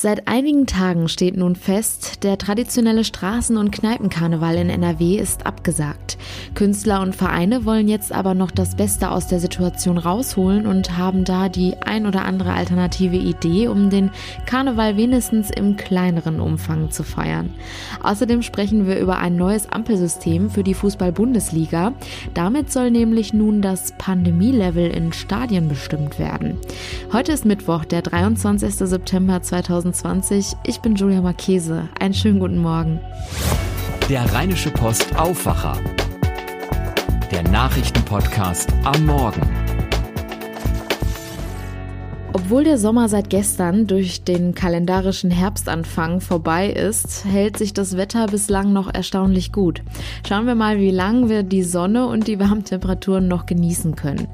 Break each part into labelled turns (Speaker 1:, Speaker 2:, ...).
Speaker 1: Seit einigen Tagen steht nun fest, der traditionelle Straßen- und Kneipenkarneval in NRW ist abgesagt. Künstler und Vereine wollen jetzt aber noch das Beste aus der Situation rausholen und haben da die ein oder andere alternative Idee, um den Karneval wenigstens im kleineren Umfang zu feiern. Außerdem sprechen wir über ein neues Ampelsystem für die Fußball-Bundesliga. Damit soll nämlich nun das Pandemielevel in Stadien bestimmt werden. Heute ist Mittwoch, der 23. September 2020. 2020. Ich bin Julia Marchese. Einen schönen guten Morgen.
Speaker 2: Der Rheinische Post Aufwacher. Der Nachrichtenpodcast am Morgen.
Speaker 1: Obwohl der Sommer seit gestern durch den kalendarischen Herbstanfang vorbei ist, hält sich das Wetter bislang noch erstaunlich gut. Schauen wir mal, wie lange wir die Sonne und die Warmtemperaturen noch genießen können.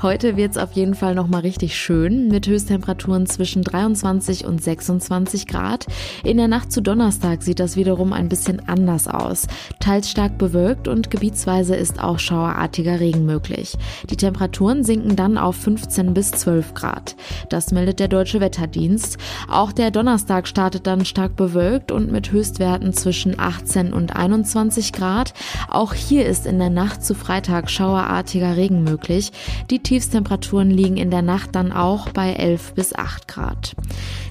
Speaker 1: Heute wird es auf jeden Fall noch mal richtig schön mit Höchsttemperaturen zwischen 23 und 26 Grad. In der Nacht zu Donnerstag sieht das wiederum ein bisschen anders aus. Teils stark bewölkt und gebietsweise ist auch schauerartiger Regen möglich. Die Temperaturen sinken dann auf 15 bis 12 Grad. Das meldet der Deutsche Wetterdienst. Auch der Donnerstag startet dann stark bewölkt und mit Höchstwerten zwischen 18 und 21 Grad. Auch hier ist in der Nacht zu Freitag schauerartiger Regen möglich. Die Tiefstemperaturen liegen in der Nacht dann auch bei 11 bis 8 Grad.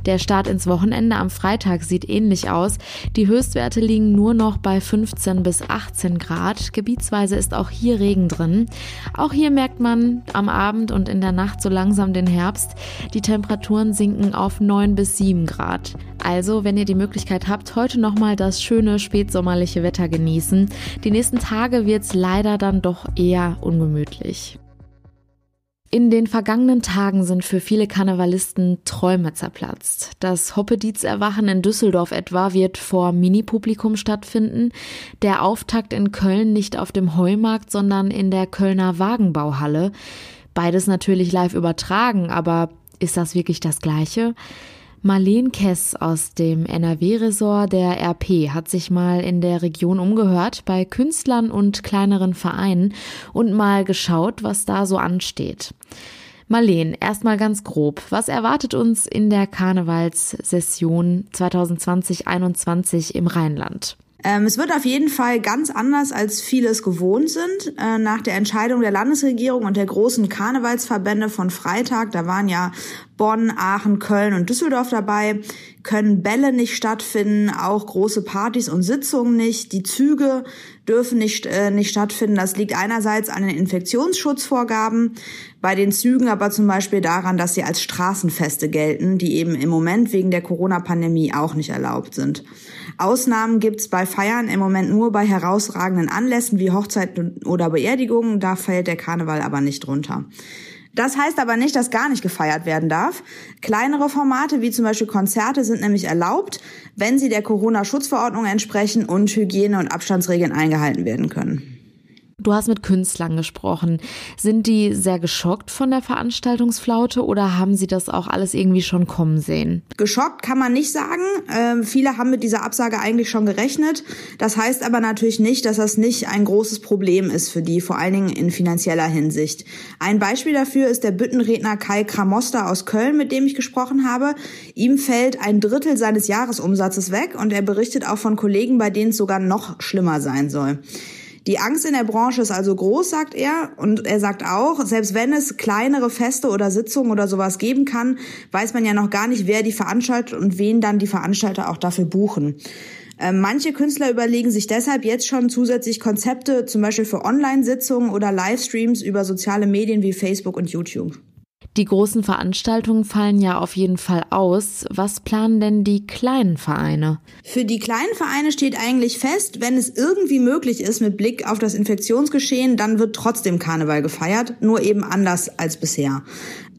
Speaker 1: Der Start ins Wochenende am Freitag sieht ähnlich aus. Die Höchstwerte liegen nur noch bei 15 bis 18 Grad. Gebietsweise ist auch hier Regen drin. Auch hier merkt man am Abend und in der Nacht so langsam den Herbst. Die Temperaturen sinken auf 9 bis 7 Grad. Also, wenn ihr die Möglichkeit habt, heute nochmal das schöne spätsommerliche Wetter genießen. Die nächsten Tage wird es leider dann doch eher ungemütlich. In den vergangenen Tagen sind für viele Karnevalisten Träume zerplatzt. Das Hoppedietz-Erwachen in Düsseldorf etwa wird vor Mini-Publikum stattfinden. Der Auftakt in Köln nicht auf dem Heumarkt, sondern in der Kölner Wagenbauhalle. Beides natürlich live übertragen, aber ist das wirklich das Gleiche? Marleen Kess aus dem NRW-Ressort der RP hat sich mal in der Region umgehört bei Künstlern und kleineren Vereinen und mal geschaut, was da so ansteht. Marleen, erstmal ganz grob. Was erwartet uns in der Karnevalssession 2020-21 im Rheinland?
Speaker 3: Ähm, es wird auf jeden Fall ganz anders, als viele es gewohnt sind. Äh, nach der Entscheidung der Landesregierung und der großen Karnevalsverbände von Freitag, da waren ja Bonn, Aachen, Köln und Düsseldorf dabei, können Bälle nicht stattfinden, auch große Partys und Sitzungen nicht. Die Züge dürfen nicht, äh, nicht stattfinden. Das liegt einerseits an den Infektionsschutzvorgaben, bei den Zügen aber zum Beispiel daran, dass sie als Straßenfeste gelten, die eben im Moment wegen der Corona-Pandemie auch nicht erlaubt sind. Ausnahmen gibt's bei Feiern im Moment nur bei herausragenden Anlässen wie Hochzeiten oder Beerdigungen. Da fällt der Karneval aber nicht drunter. Das heißt aber nicht, dass gar nicht gefeiert werden darf. Kleinere Formate wie zum Beispiel Konzerte sind nämlich erlaubt, wenn sie der Corona-Schutzverordnung entsprechen und Hygiene- und Abstandsregeln eingehalten werden können.
Speaker 1: Du hast mit Künstlern gesprochen. Sind die sehr geschockt von der Veranstaltungsflaute oder haben sie das auch alles irgendwie schon kommen sehen?
Speaker 3: Geschockt kann man nicht sagen. Ähm, viele haben mit dieser Absage eigentlich schon gerechnet. Das heißt aber natürlich nicht, dass das nicht ein großes Problem ist für die, vor allen Dingen in finanzieller Hinsicht. Ein Beispiel dafür ist der Büttenredner Kai Kramoster aus Köln, mit dem ich gesprochen habe. Ihm fällt ein Drittel seines Jahresumsatzes weg und er berichtet auch von Kollegen, bei denen es sogar noch schlimmer sein soll. Die Angst in der Branche ist also groß, sagt er. Und er sagt auch, selbst wenn es kleinere Feste oder Sitzungen oder sowas geben kann, weiß man ja noch gar nicht, wer die veranstaltet und wen dann die Veranstalter auch dafür buchen. Ähm, manche Künstler überlegen sich deshalb jetzt schon zusätzlich Konzepte, zum Beispiel für Online-Sitzungen oder Livestreams über soziale Medien wie Facebook und YouTube.
Speaker 1: Die großen Veranstaltungen fallen ja auf jeden Fall aus. Was planen denn die kleinen Vereine?
Speaker 3: Für die kleinen Vereine steht eigentlich fest, wenn es irgendwie möglich ist mit Blick auf das Infektionsgeschehen, dann wird trotzdem Karneval gefeiert, nur eben anders als bisher.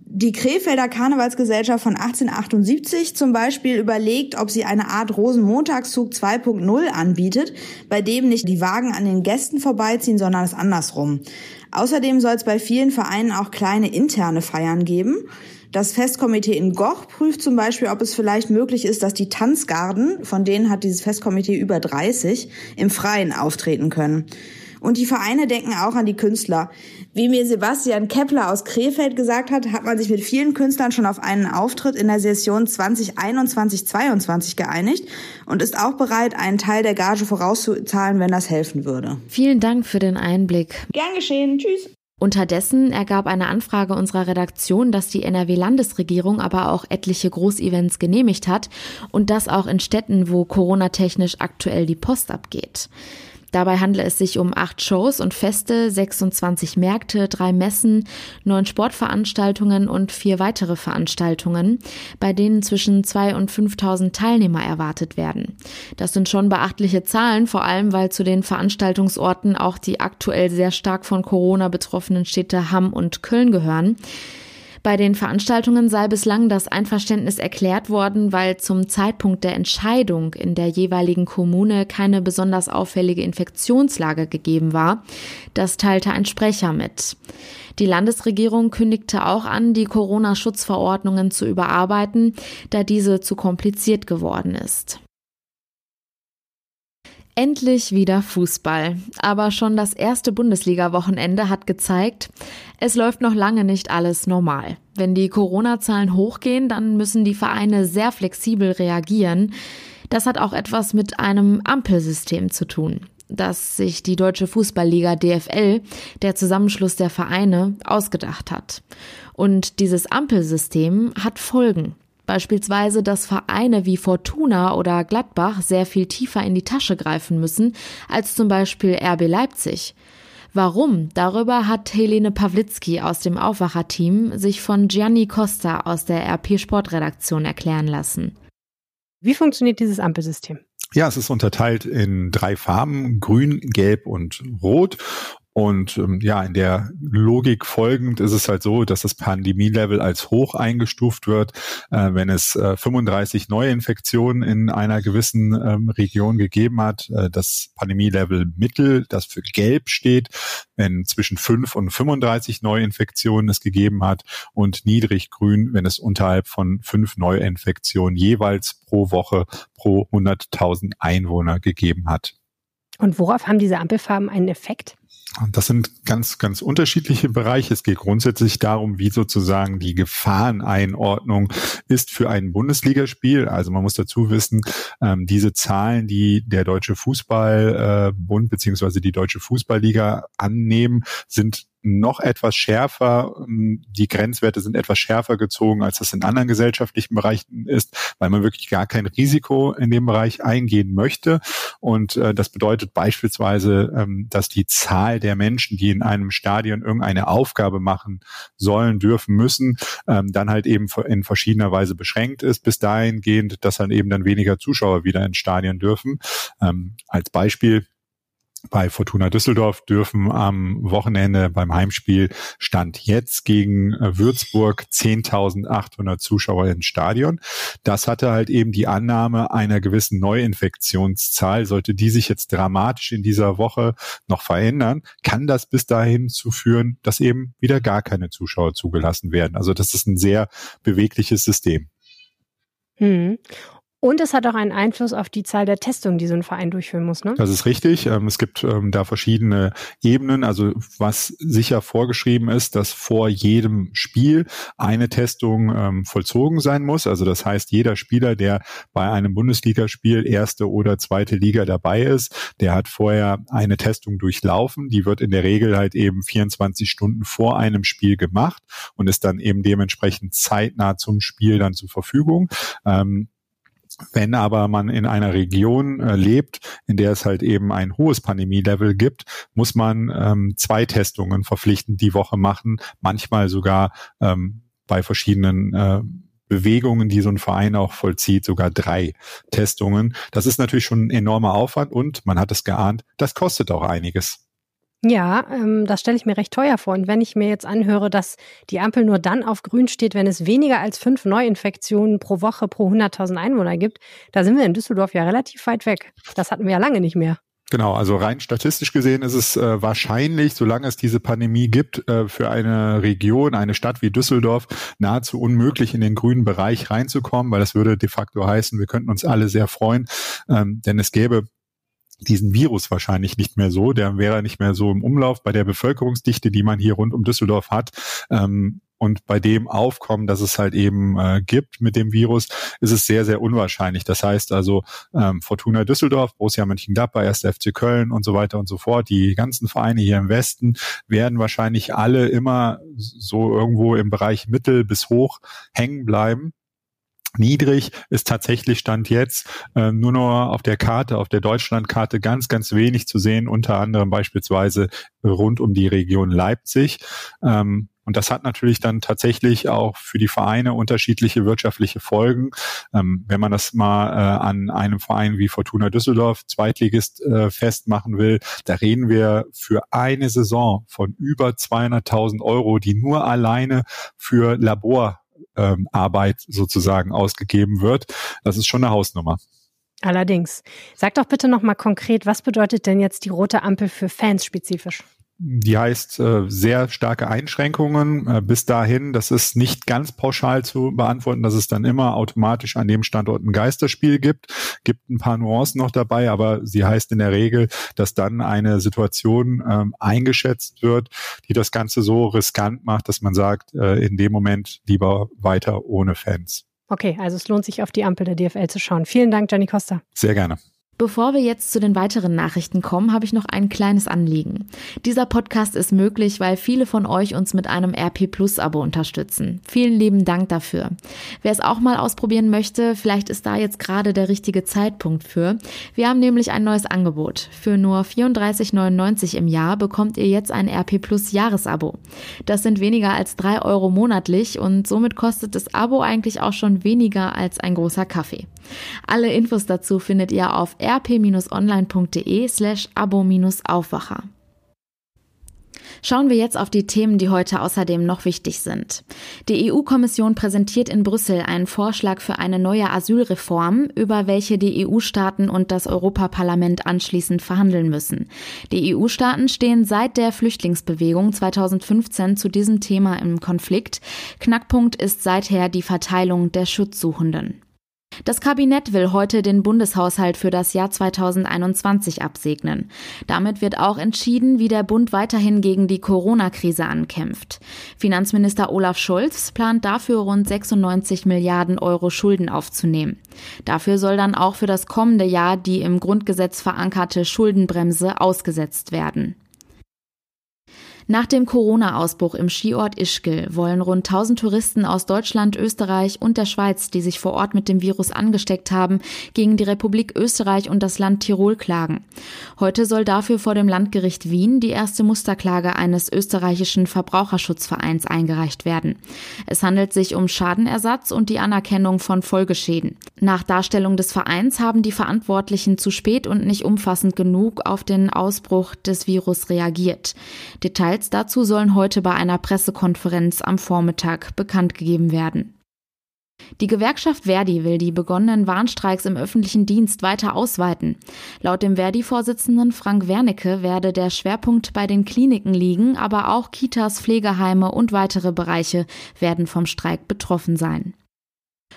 Speaker 3: Die Krefelder Karnevalsgesellschaft von 1878 zum Beispiel überlegt, ob sie eine Art Rosenmontagszug 2.0 anbietet, bei dem nicht die Wagen an den Gästen vorbeiziehen, sondern es andersrum. Außerdem soll es bei vielen Vereinen auch kleine interne Feiern geben. Das Festkomitee in Goch prüft zum Beispiel, ob es vielleicht möglich ist, dass die Tanzgarden, von denen hat dieses Festkomitee über 30, im Freien auftreten können. Und die Vereine denken auch an die Künstler. Wie mir Sebastian Kepler aus Krefeld gesagt hat, hat man sich mit vielen Künstlern schon auf einen Auftritt in der Session 2021-22 geeinigt und ist auch bereit, einen Teil der Gage vorauszuzahlen, wenn das helfen würde.
Speaker 1: Vielen Dank für den Einblick.
Speaker 3: Gern geschehen. Tschüss.
Speaker 1: Unterdessen ergab eine Anfrage unserer Redaktion, dass die NRW-Landesregierung aber auch etliche Großevents genehmigt hat und das auch in Städten, wo Corona-technisch aktuell die Post abgeht. Dabei handle es sich um acht Shows und Feste, 26 Märkte, drei Messen, neun Sportveranstaltungen und vier weitere Veranstaltungen, bei denen zwischen zwei und 5.000 Teilnehmer erwartet werden. Das sind schon beachtliche Zahlen, vor allem weil zu den Veranstaltungsorten auch die aktuell sehr stark von Corona betroffenen Städte Hamm und Köln gehören. Bei den Veranstaltungen sei bislang das Einverständnis erklärt worden, weil zum Zeitpunkt der Entscheidung in der jeweiligen Kommune keine besonders auffällige Infektionslage gegeben war. Das teilte ein Sprecher mit. Die Landesregierung kündigte auch an, die Corona-Schutzverordnungen zu überarbeiten, da diese zu kompliziert geworden ist. Endlich wieder Fußball. Aber schon das erste Bundesliga-Wochenende hat gezeigt, es läuft noch lange nicht alles normal. Wenn die Corona-Zahlen hochgehen, dann müssen die Vereine sehr flexibel reagieren. Das hat auch etwas mit einem Ampelsystem zu tun, das sich die Deutsche Fußballliga DFL, der Zusammenschluss der Vereine, ausgedacht hat. Und dieses Ampelsystem hat Folgen. Beispielsweise, dass Vereine wie Fortuna oder Gladbach sehr viel tiefer in die Tasche greifen müssen als zum Beispiel RB Leipzig. Warum? Darüber hat Helene Pawlitzki aus dem Aufwacherteam sich von Gianni Costa aus der RP Sportredaktion erklären lassen.
Speaker 4: Wie funktioniert dieses Ampelsystem?
Speaker 5: Ja, es ist unterteilt in drei Farben, grün, gelb und rot. Und ähm, ja, in der Logik folgend ist es halt so, dass das Pandemielevel als hoch eingestuft wird, äh, wenn es äh, 35 Neuinfektionen in einer gewissen ähm, Region gegeben hat. Äh, das Pandemielevel Mittel, das für Gelb steht, wenn zwischen 5 und 35 Neuinfektionen es gegeben hat und niedrig-grün, wenn es unterhalb von 5 Neuinfektionen jeweils pro Woche pro 100.000 Einwohner gegeben hat.
Speaker 4: Und worauf haben diese Ampelfarben einen Effekt?
Speaker 5: Das sind ganz, ganz unterschiedliche Bereiche. Es geht grundsätzlich darum, wie sozusagen die Gefahreneinordnung ist für ein Bundesligaspiel. Also man muss dazu wissen, ähm, diese Zahlen, die der Deutsche Fußballbund äh, beziehungsweise die Deutsche Fußballliga annehmen, sind noch etwas schärfer. Ähm, die Grenzwerte sind etwas schärfer gezogen, als das in anderen gesellschaftlichen Bereichen ist, weil man wirklich gar kein Risiko in dem Bereich eingehen möchte. Und äh, das bedeutet beispielsweise, ähm, dass die Zahl der Menschen, die in einem Stadion irgendeine Aufgabe machen sollen, dürfen, müssen, ähm, dann halt eben in verschiedener Weise beschränkt ist, bis dahingehend, dass dann eben dann weniger Zuschauer wieder ins Stadion dürfen. Ähm, als Beispiel bei Fortuna Düsseldorf dürfen am Wochenende beim Heimspiel Stand jetzt gegen äh, Würzburg 10.800 Zuschauer ins Stadion. Das hatte halt eben die Annahme einer gewissen Neuinfektionszahl. Sollte die sich jetzt dramatisch in dieser Woche noch verändern, kann das bis dahin zu führen, dass eben wieder gar keine Zuschauer zugelassen werden. Also das ist ein sehr bewegliches System.
Speaker 4: Hm. Und es hat auch einen Einfluss auf die Zahl der Testungen, die so ein Verein durchführen muss, ne?
Speaker 5: Das ist richtig. Ähm, es gibt ähm, da verschiedene Ebenen. Also was sicher vorgeschrieben ist, dass vor jedem Spiel eine Testung ähm, vollzogen sein muss. Also das heißt, jeder Spieler, der bei einem Bundesligaspiel erste oder zweite Liga dabei ist, der hat vorher eine Testung durchlaufen. Die wird in der Regel halt eben 24 Stunden vor einem Spiel gemacht und ist dann eben dementsprechend zeitnah zum Spiel dann zur Verfügung. Wenn aber man in einer Region äh, lebt, in der es halt eben ein hohes Pandemielevel gibt, muss man ähm, zwei Testungen verpflichtend die Woche machen, manchmal sogar ähm, bei verschiedenen äh, Bewegungen, die so ein Verein auch vollzieht, sogar drei Testungen. Das ist natürlich schon ein enormer Aufwand und man hat es geahnt, das kostet auch einiges.
Speaker 4: Ja, ähm, das stelle ich mir recht teuer vor. Und wenn ich mir jetzt anhöre, dass die Ampel nur dann auf grün steht, wenn es weniger als fünf Neuinfektionen pro Woche pro 100.000 Einwohner gibt, da sind wir in Düsseldorf ja relativ weit weg. Das hatten wir ja lange nicht mehr.
Speaker 5: Genau, also rein statistisch gesehen ist es äh, wahrscheinlich, solange es diese Pandemie gibt, äh, für eine Region, eine Stadt wie Düsseldorf nahezu unmöglich in den grünen Bereich reinzukommen, weil das würde de facto heißen, wir könnten uns alle sehr freuen, ähm, denn es gäbe diesen Virus wahrscheinlich nicht mehr so, der wäre nicht mehr so im Umlauf bei der Bevölkerungsdichte, die man hier rund um Düsseldorf hat. Ähm, und bei dem Aufkommen, das es halt eben äh, gibt mit dem Virus, ist es sehr, sehr unwahrscheinlich. Das heißt also ähm, Fortuna Düsseldorf, Borussia Mönchengladbach, 1. FC Köln und so weiter und so fort, die ganzen Vereine hier im Westen werden wahrscheinlich alle immer so irgendwo im Bereich mittel bis hoch hängen bleiben niedrig ist tatsächlich Stand jetzt äh, nur noch auf der Karte, auf der Deutschlandkarte ganz, ganz wenig zu sehen, unter anderem beispielsweise rund um die Region Leipzig. Ähm, und das hat natürlich dann tatsächlich auch für die Vereine unterschiedliche wirtschaftliche Folgen. Ähm, wenn man das mal äh, an einem Verein wie Fortuna Düsseldorf, Zweitligist, äh, festmachen will, da reden wir für eine Saison von über 200.000 Euro, die nur alleine für Labor ähm, Arbeit sozusagen ausgegeben wird. Das ist schon eine Hausnummer.
Speaker 4: Allerdings. Sag doch bitte nochmal konkret, was bedeutet denn jetzt die rote Ampel für Fans spezifisch?
Speaker 5: Die heißt äh, sehr starke Einschränkungen äh, bis dahin. Das ist nicht ganz pauschal zu beantworten, dass es dann immer automatisch an dem Standort ein Geisterspiel gibt. Gibt ein paar Nuancen noch dabei, aber sie heißt in der Regel, dass dann eine Situation ähm, eingeschätzt wird, die das Ganze so riskant macht, dass man sagt, äh, in dem Moment lieber weiter ohne Fans.
Speaker 4: Okay, also es lohnt sich auf die Ampel der DFL zu schauen. Vielen Dank, Gianni Costa.
Speaker 5: Sehr gerne.
Speaker 1: Bevor wir jetzt zu den weiteren Nachrichten kommen, habe ich noch ein kleines Anliegen. Dieser Podcast ist möglich, weil viele von euch uns mit einem RP Plus Abo unterstützen. Vielen lieben Dank dafür. Wer es auch mal ausprobieren möchte, vielleicht ist da jetzt gerade der richtige Zeitpunkt für. Wir haben nämlich ein neues Angebot. Für nur 34,99 im Jahr bekommt ihr jetzt ein RP Plus Jahresabo. Das sind weniger als drei Euro monatlich und somit kostet das Abo eigentlich auch schon weniger als ein großer Kaffee. Alle Infos dazu findet ihr auf rp-online.de slash abo-aufwacher. Schauen wir jetzt auf die Themen, die heute außerdem noch wichtig sind. Die EU-Kommission präsentiert in Brüssel einen Vorschlag für eine neue Asylreform, über welche die EU-Staaten und das Europaparlament anschließend verhandeln müssen. Die EU-Staaten stehen seit der Flüchtlingsbewegung 2015 zu diesem Thema im Konflikt. Knackpunkt ist seither die Verteilung der Schutzsuchenden. Das Kabinett will heute den Bundeshaushalt für das Jahr 2021 absegnen. Damit wird auch entschieden, wie der Bund weiterhin gegen die Corona-Krise ankämpft. Finanzminister Olaf Scholz plant dafür rund 96 Milliarden Euro Schulden aufzunehmen. Dafür soll dann auch für das kommende Jahr die im Grundgesetz verankerte Schuldenbremse ausgesetzt werden. Nach dem Corona-Ausbruch im Skiort Ischgl wollen rund 1000 Touristen aus Deutschland, Österreich und der Schweiz, die sich vor Ort mit dem Virus angesteckt haben, gegen die Republik Österreich und das Land Tirol klagen. Heute soll dafür vor dem Landgericht Wien die erste Musterklage eines österreichischen Verbraucherschutzvereins eingereicht werden. Es handelt sich um Schadenersatz und die Anerkennung von Folgeschäden. Nach Darstellung des Vereins haben die Verantwortlichen zu spät und nicht umfassend genug auf den Ausbruch des Virus reagiert. Details Details dazu sollen heute bei einer Pressekonferenz am Vormittag bekannt gegeben werden. Die Gewerkschaft Verdi will die begonnenen Warnstreiks im öffentlichen Dienst weiter ausweiten. Laut dem Verdi-Vorsitzenden Frank Wernicke werde der Schwerpunkt bei den Kliniken liegen, aber auch Kitas, Pflegeheime und weitere Bereiche werden vom Streik betroffen sein.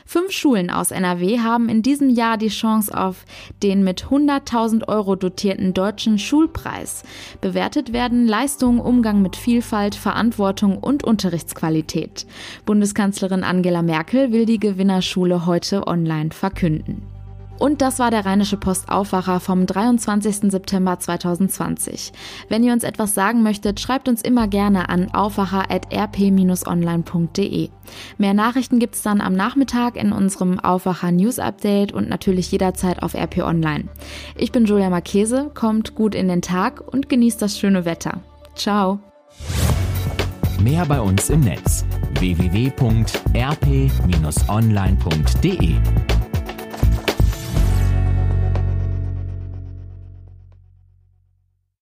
Speaker 1: Fünf Schulen aus NRW haben in diesem Jahr die Chance auf den mit 100.000 Euro dotierten deutschen Schulpreis. Bewertet werden Leistungen, Umgang mit Vielfalt, Verantwortung und Unterrichtsqualität. Bundeskanzlerin Angela Merkel will die Gewinnerschule heute online verkünden. Und das war der Rheinische Post Aufwacher vom 23. September 2020. Wenn ihr uns etwas sagen möchtet, schreibt uns immer gerne an aufwacher.rp-online.de. Mehr Nachrichten gibt's dann am Nachmittag in unserem Aufwacher News Update und natürlich jederzeit auf RP Online. Ich bin Julia Marchese, kommt gut in den Tag und genießt das schöne Wetter. Ciao.
Speaker 2: Mehr bei uns im Netz www.rp-online.de